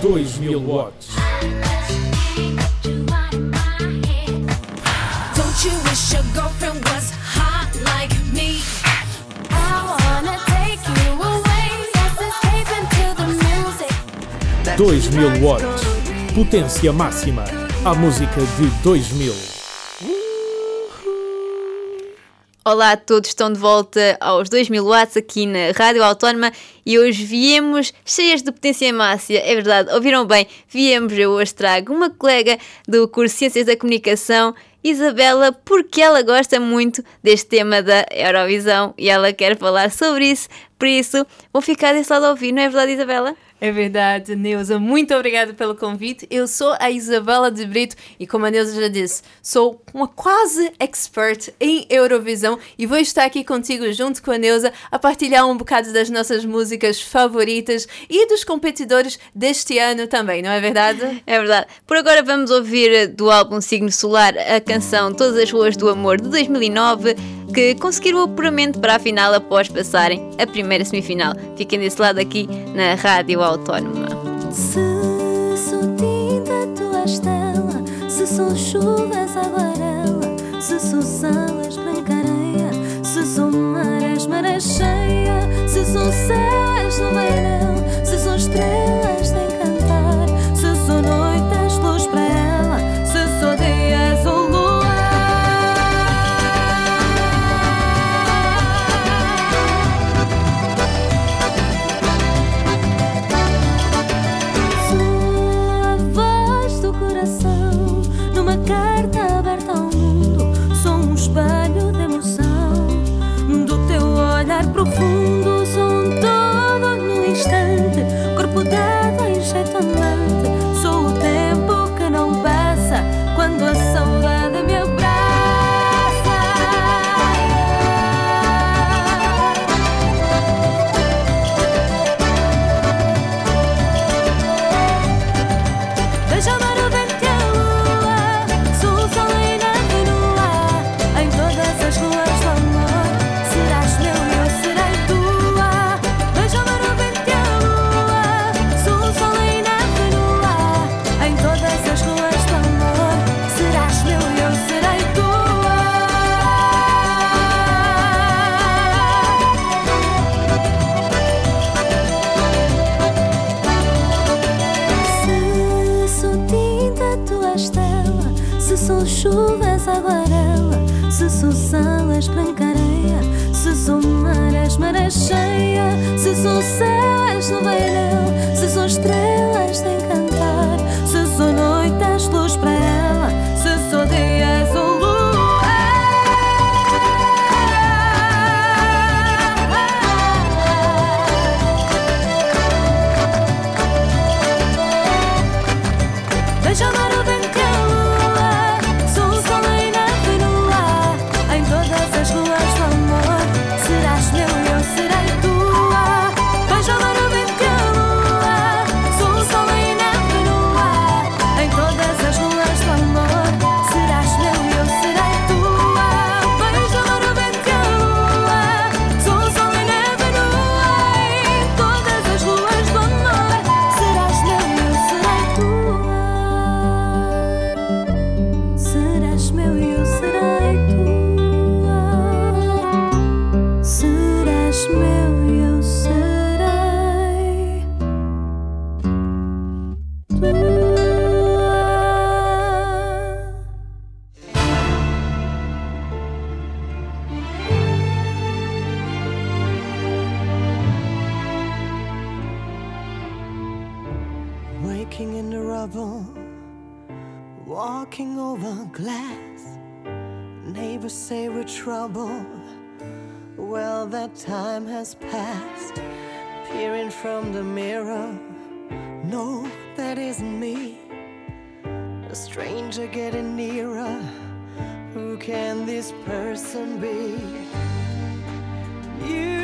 2000 watts. Don't you wish your girlfriend was hot like me? I wanna take you away. Let's escape into the music. 2000 watts. Potência máxima. A música de 2000. Olá a todos, estão de volta aos 2000 watts aqui na Rádio Autónoma e hoje viemos cheias de potência máxima, é verdade, ouviram bem, viemos, eu hoje trago uma colega do curso Ciências da Comunicação, Isabela, porque ela gosta muito deste tema da Eurovisão e ela quer falar sobre isso, por isso vou ficar desse lado a ouvir, não é verdade Isabela? É verdade, Neuza. Muito obrigada pelo convite. Eu sou a Isabela de Brito e, como a Neuza já disse, sou uma quase expert em Eurovisão e vou estar aqui contigo junto com a Neuza a partilhar um bocado das nossas músicas favoritas e dos competidores deste ano também, não é verdade? É verdade. Por agora vamos ouvir do álbum Signo Solar a canção Todas as Ruas do Amor de 2009, que conseguiram o apuramento para a final após passarem a primeira semifinal. Fiquem desse lado aqui na Rádio Autónoma. Se sou tinta, tu és tela. Se sou chuva, és aguarela. Se sou sal, és branca. Se sou mar, és maré cheia. Se sou céu, és no verão. Se sou estrela, sou sal, és branca areia. Se sou mar, és maré cheia. Se sou céu, és no time has passed. Peering from the mirror, no, that isn't me. A stranger getting nearer. Who can this person be? You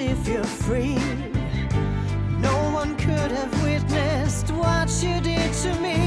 if you're free. No one could have witnessed what you did to me.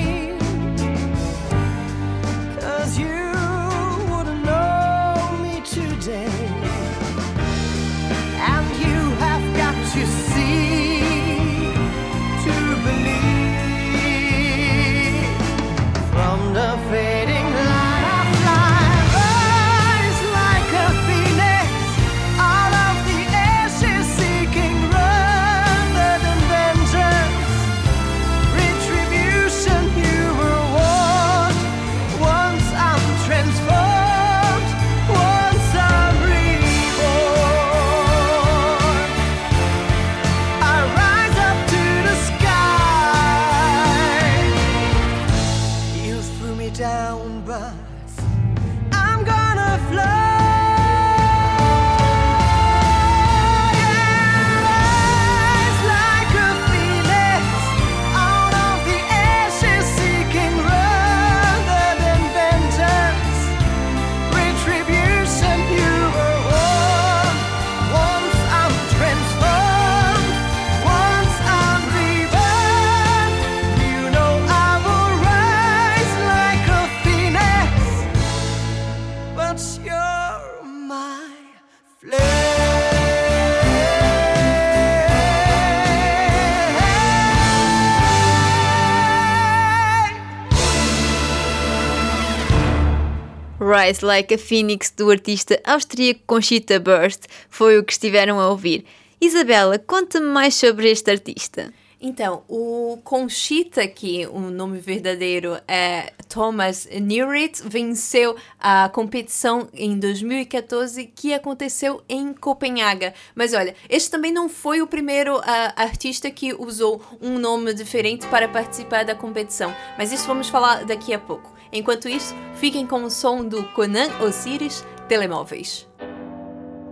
Rise Like a Phoenix do artista austríaco Conchita Burst foi o que estiveram a ouvir. Isabela, conta-me mais sobre este artista. Então, o Conchita, que o nome verdadeiro é Thomas Neuritt, venceu a competição em 2014 que aconteceu em Copenhaga. Mas olha, este também não foi o primeiro ah, artista que usou um nome diferente para participar da competição. Mas isso vamos falar daqui a pouco. Enquanto isso, fiquem com o som do Conan Osiris Telemóveis.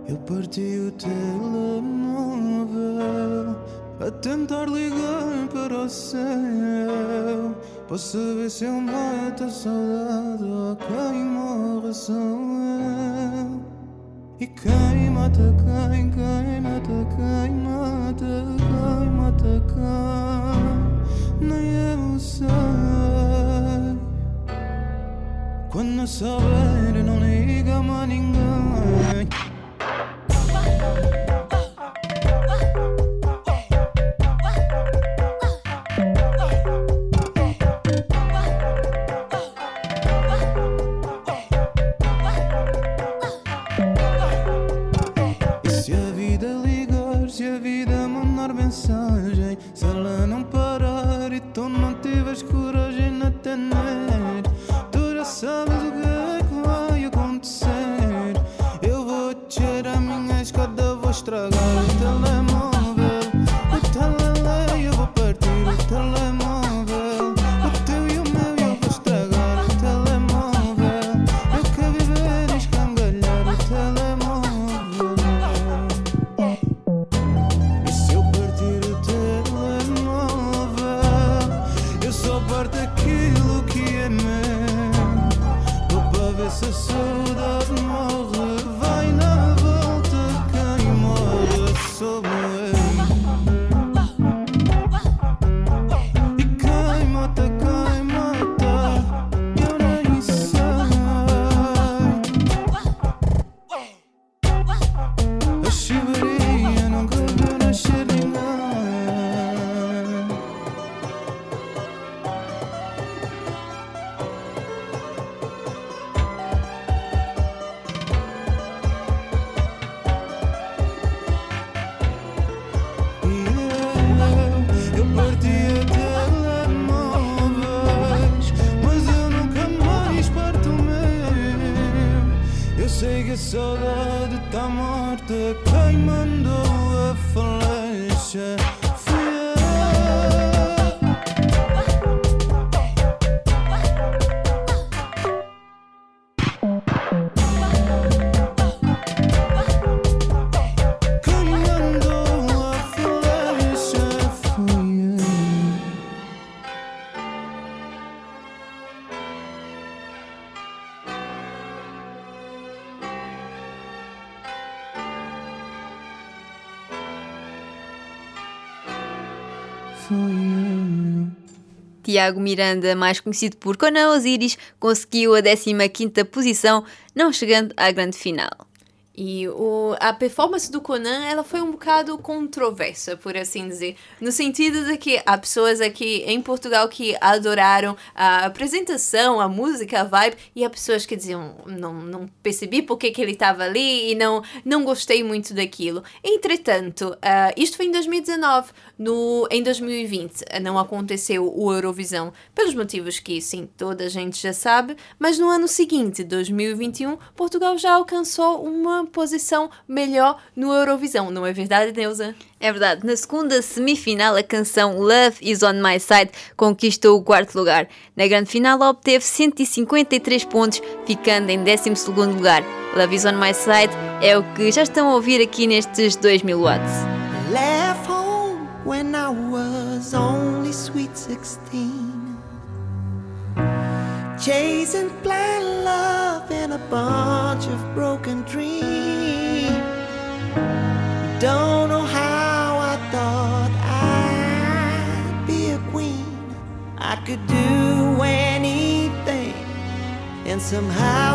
Eu parti o telemóvel a tentar ligar para o céu para saber se eu mato a saudade ou quem morre sou eu. E quem mata quem, quem mata quem mata quem mata quem, nem eu sei. quando sover non nega ma ninguém meu. Eu sei que a saudade tá Tiago Miranda, mais conhecido por Conan Osiris, conseguiu a 15ª posição, não chegando à grande final. E o, a performance do Conan, ela foi um bocado controversa, por assim dizer. No sentido de que há pessoas aqui em Portugal que adoraram a apresentação, a música, a vibe, e há pessoas que diziam, não, não percebi porque que ele estava ali e não, não gostei muito daquilo. Entretanto, ah, isto foi em 2019. No, em 2020 não aconteceu o Eurovisão, pelos motivos que, sim, toda a gente já sabe, mas no ano seguinte, 2021, Portugal já alcançou uma posição melhor no Eurovisão, não é verdade, Neuza? É verdade, na segunda semifinal a canção Love Is On My Side conquistou o quarto lugar. Na grande final obteve 153 pontos, ficando em 12º lugar. Love Is On My Side é o que já estão a ouvir aqui nestes 2000 watts. Left home when I was only sweet 16. Chasing blind love in a bunch of broken dreams. Somehow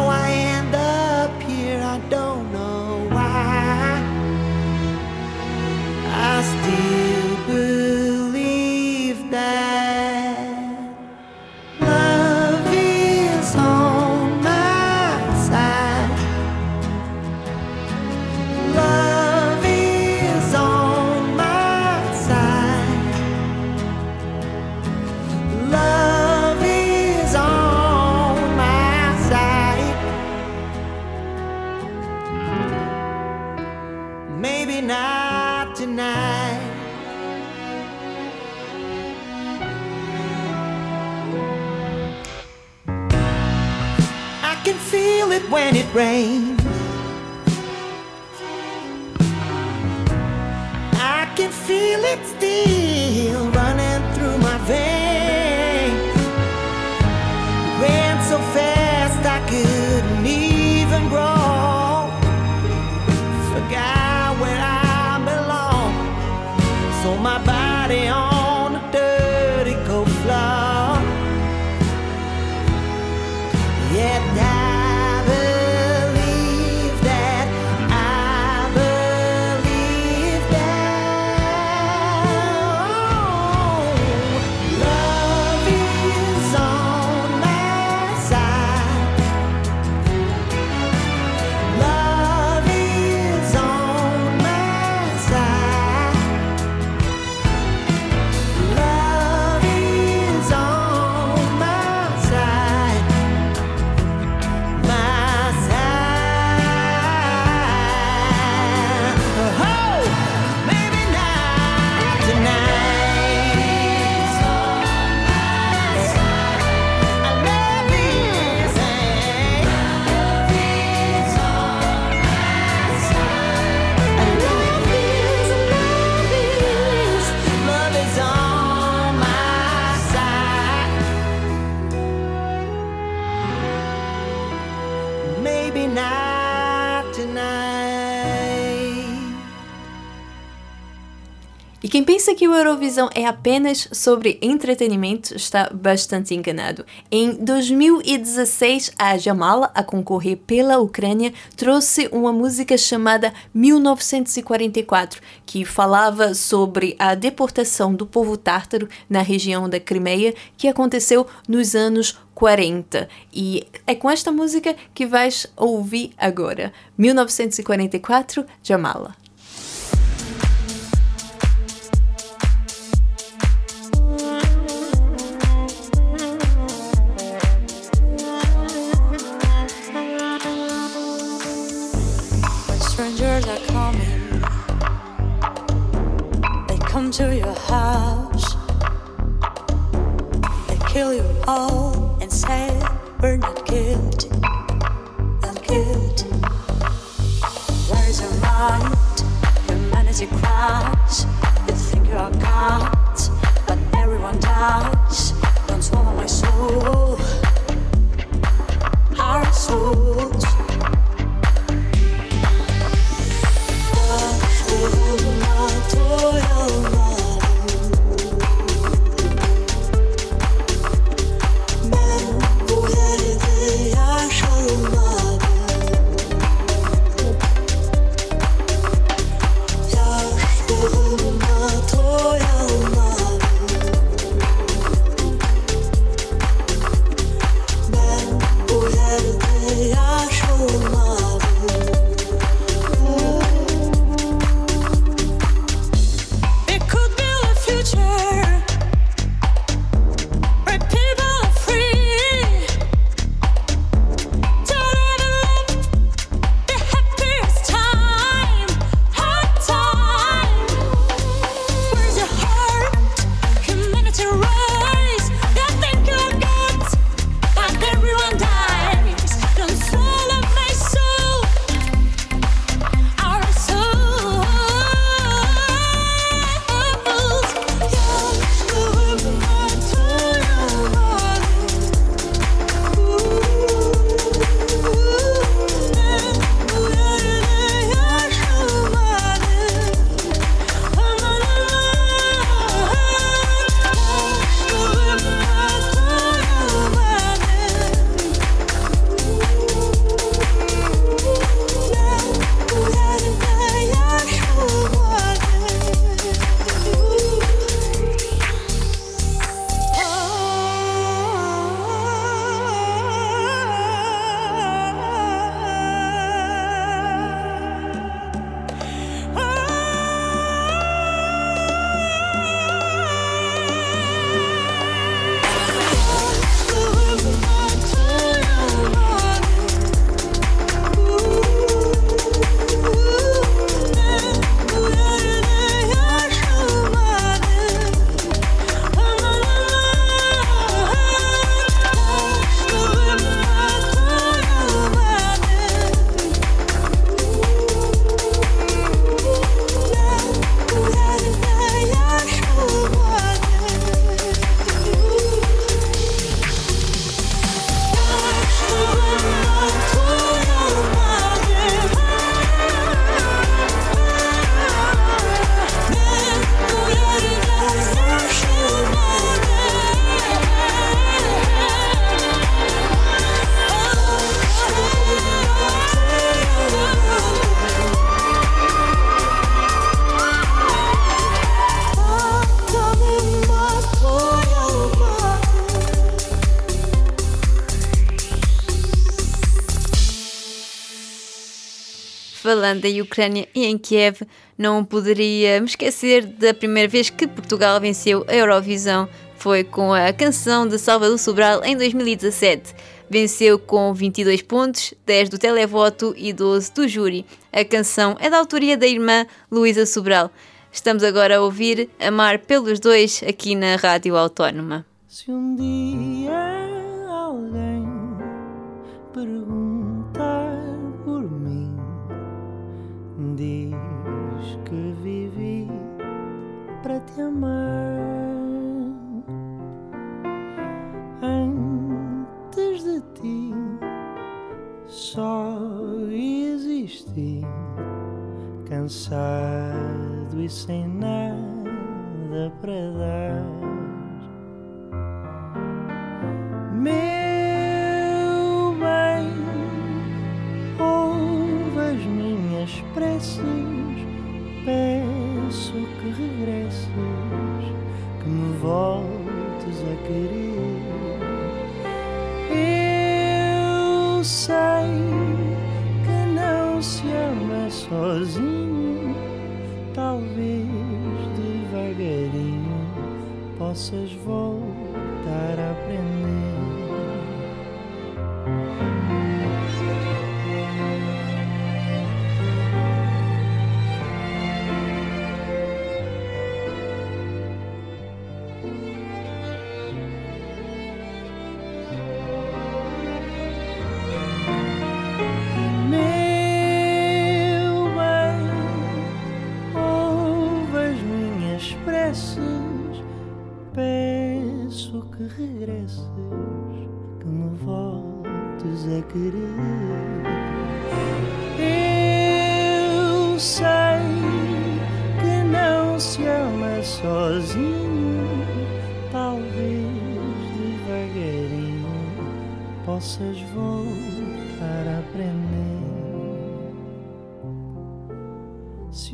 feel it when it rains. I can feel it still que o Eurovisão é apenas sobre entretenimento está bastante enganado. Em 2016, a Jamala, a concorrer pela Ucrânia, trouxe uma música chamada 1944, que falava sobre a deportação do povo tártaro na região da Crimeia, que aconteceu nos anos 40. E é com esta música que vais ouvir agora. 1944, Jamala. To you cross. Falando em Ucrânia e em Kiev, não poderia me esquecer da primeira vez que Portugal venceu a Eurovisão. Foi com a canção de Salvador Sobral em 2017. Venceu com 22 pontos, 10 do televoto e 12 do júri. A canção é da autoria da irmã Luísa Sobral. Estamos agora a ouvir Amar pelos Dois aqui na Rádio Autónoma. Se um dia talvez devagarinho possas voltar a aprender.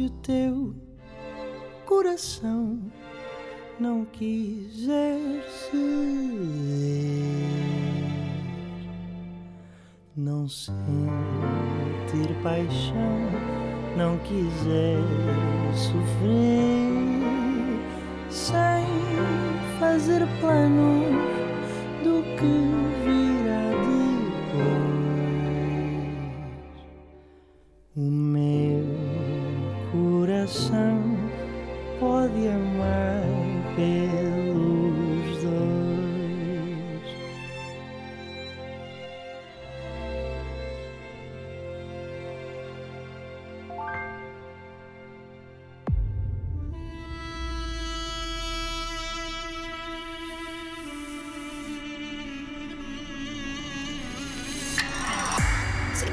Se o teu coração não quiser ceder, não sentir paixão, não quiser sofrer, sem fazer planos do que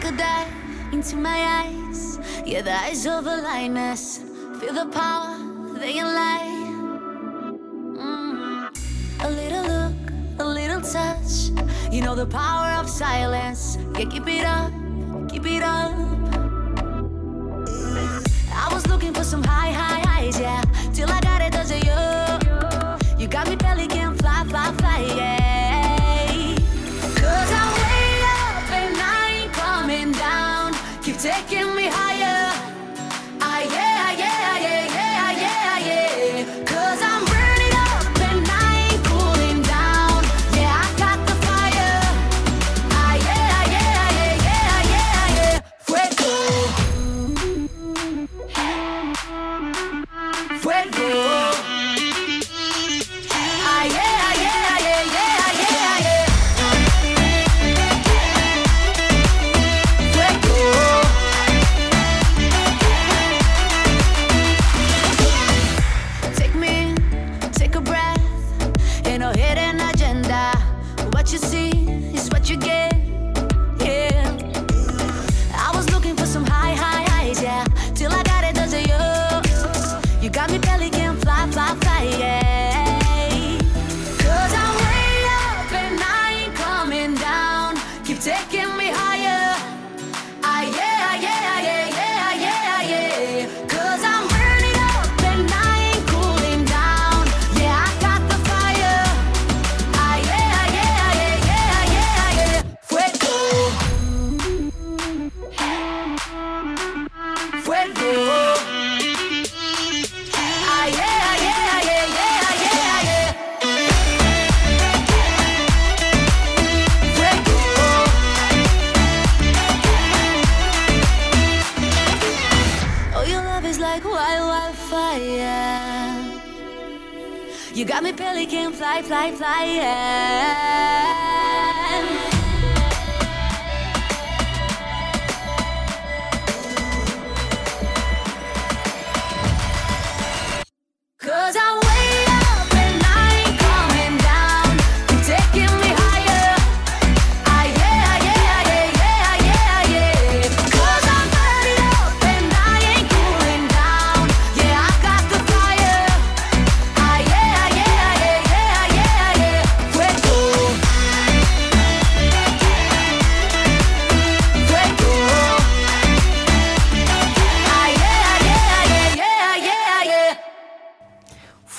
A into my eyes. Yeah, the eyes of a lioness. Feel the power, they can lie. Mm. A little look, a little touch. You know the power of silence. Yeah, keep it up, keep it up. I was looking for some high, high highs, yeah. Fly, fly, flying.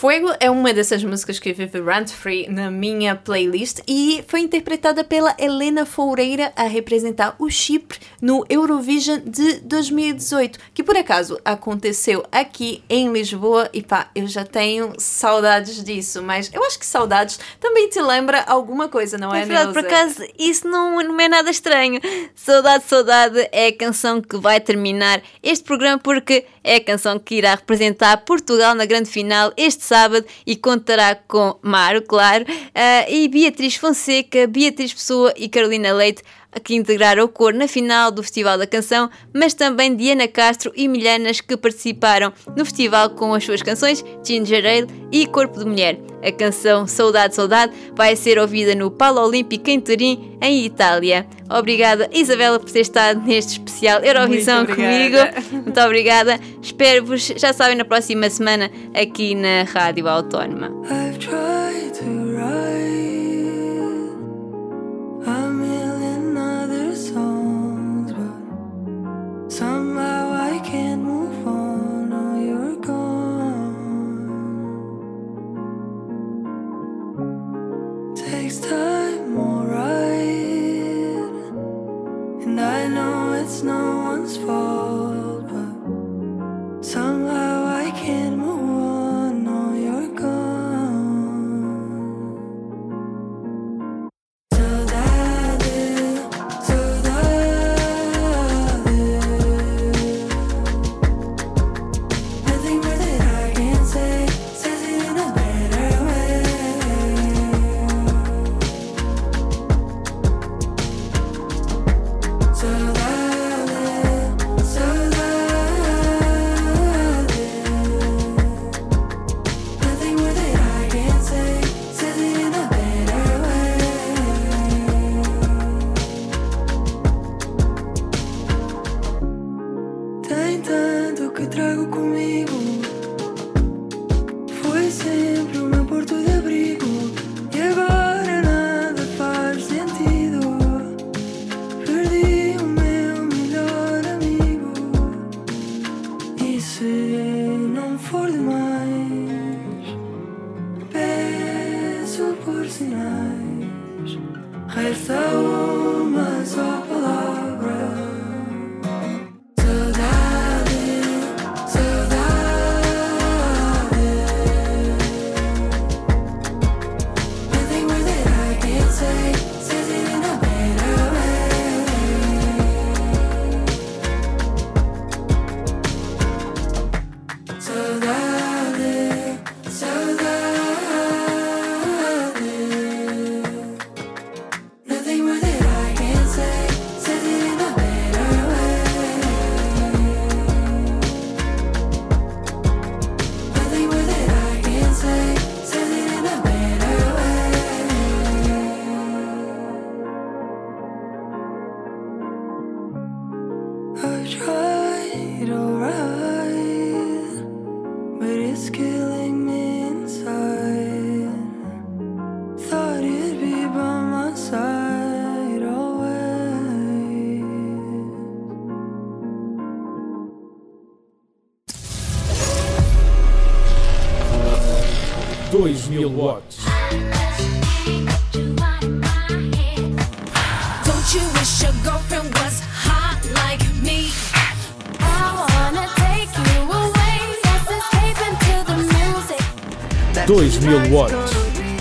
Fuego é uma dessas músicas que vive rant free na minha playlist e foi interpretada pela Helena Foureira a representar o Chipre no Eurovision de 2018, que por acaso aconteceu aqui em Lisboa e pá, eu já tenho saudades disso, mas eu acho que saudades também te lembra alguma coisa, não é, É verdade, por Neuza? acaso, isso não, não é nada estranho. Saudade, Saudade é a canção que vai terminar este programa porque é a canção que irá representar Portugal na grande final este sábado e contará com Maro, claro, ah, e Beatriz Fonseca, Beatriz Pessoa e Carolina Leite que integraram o coro na final do Festival da Canção, mas também Diana Castro e Milhanas que participaram no festival com as suas canções Ginger Ale e Corpo de Mulher. A canção Saudade, Saudade vai ser ouvida no Palo Olímpico em Turim, em Itália. Obrigada, Isabela, por ter estado neste especial Eurovisão Muito comigo. Muito obrigada. Espero-vos, já sabem, na próxima semana aqui na Rádio Autónoma. I've tried it's no one's fault, but somehow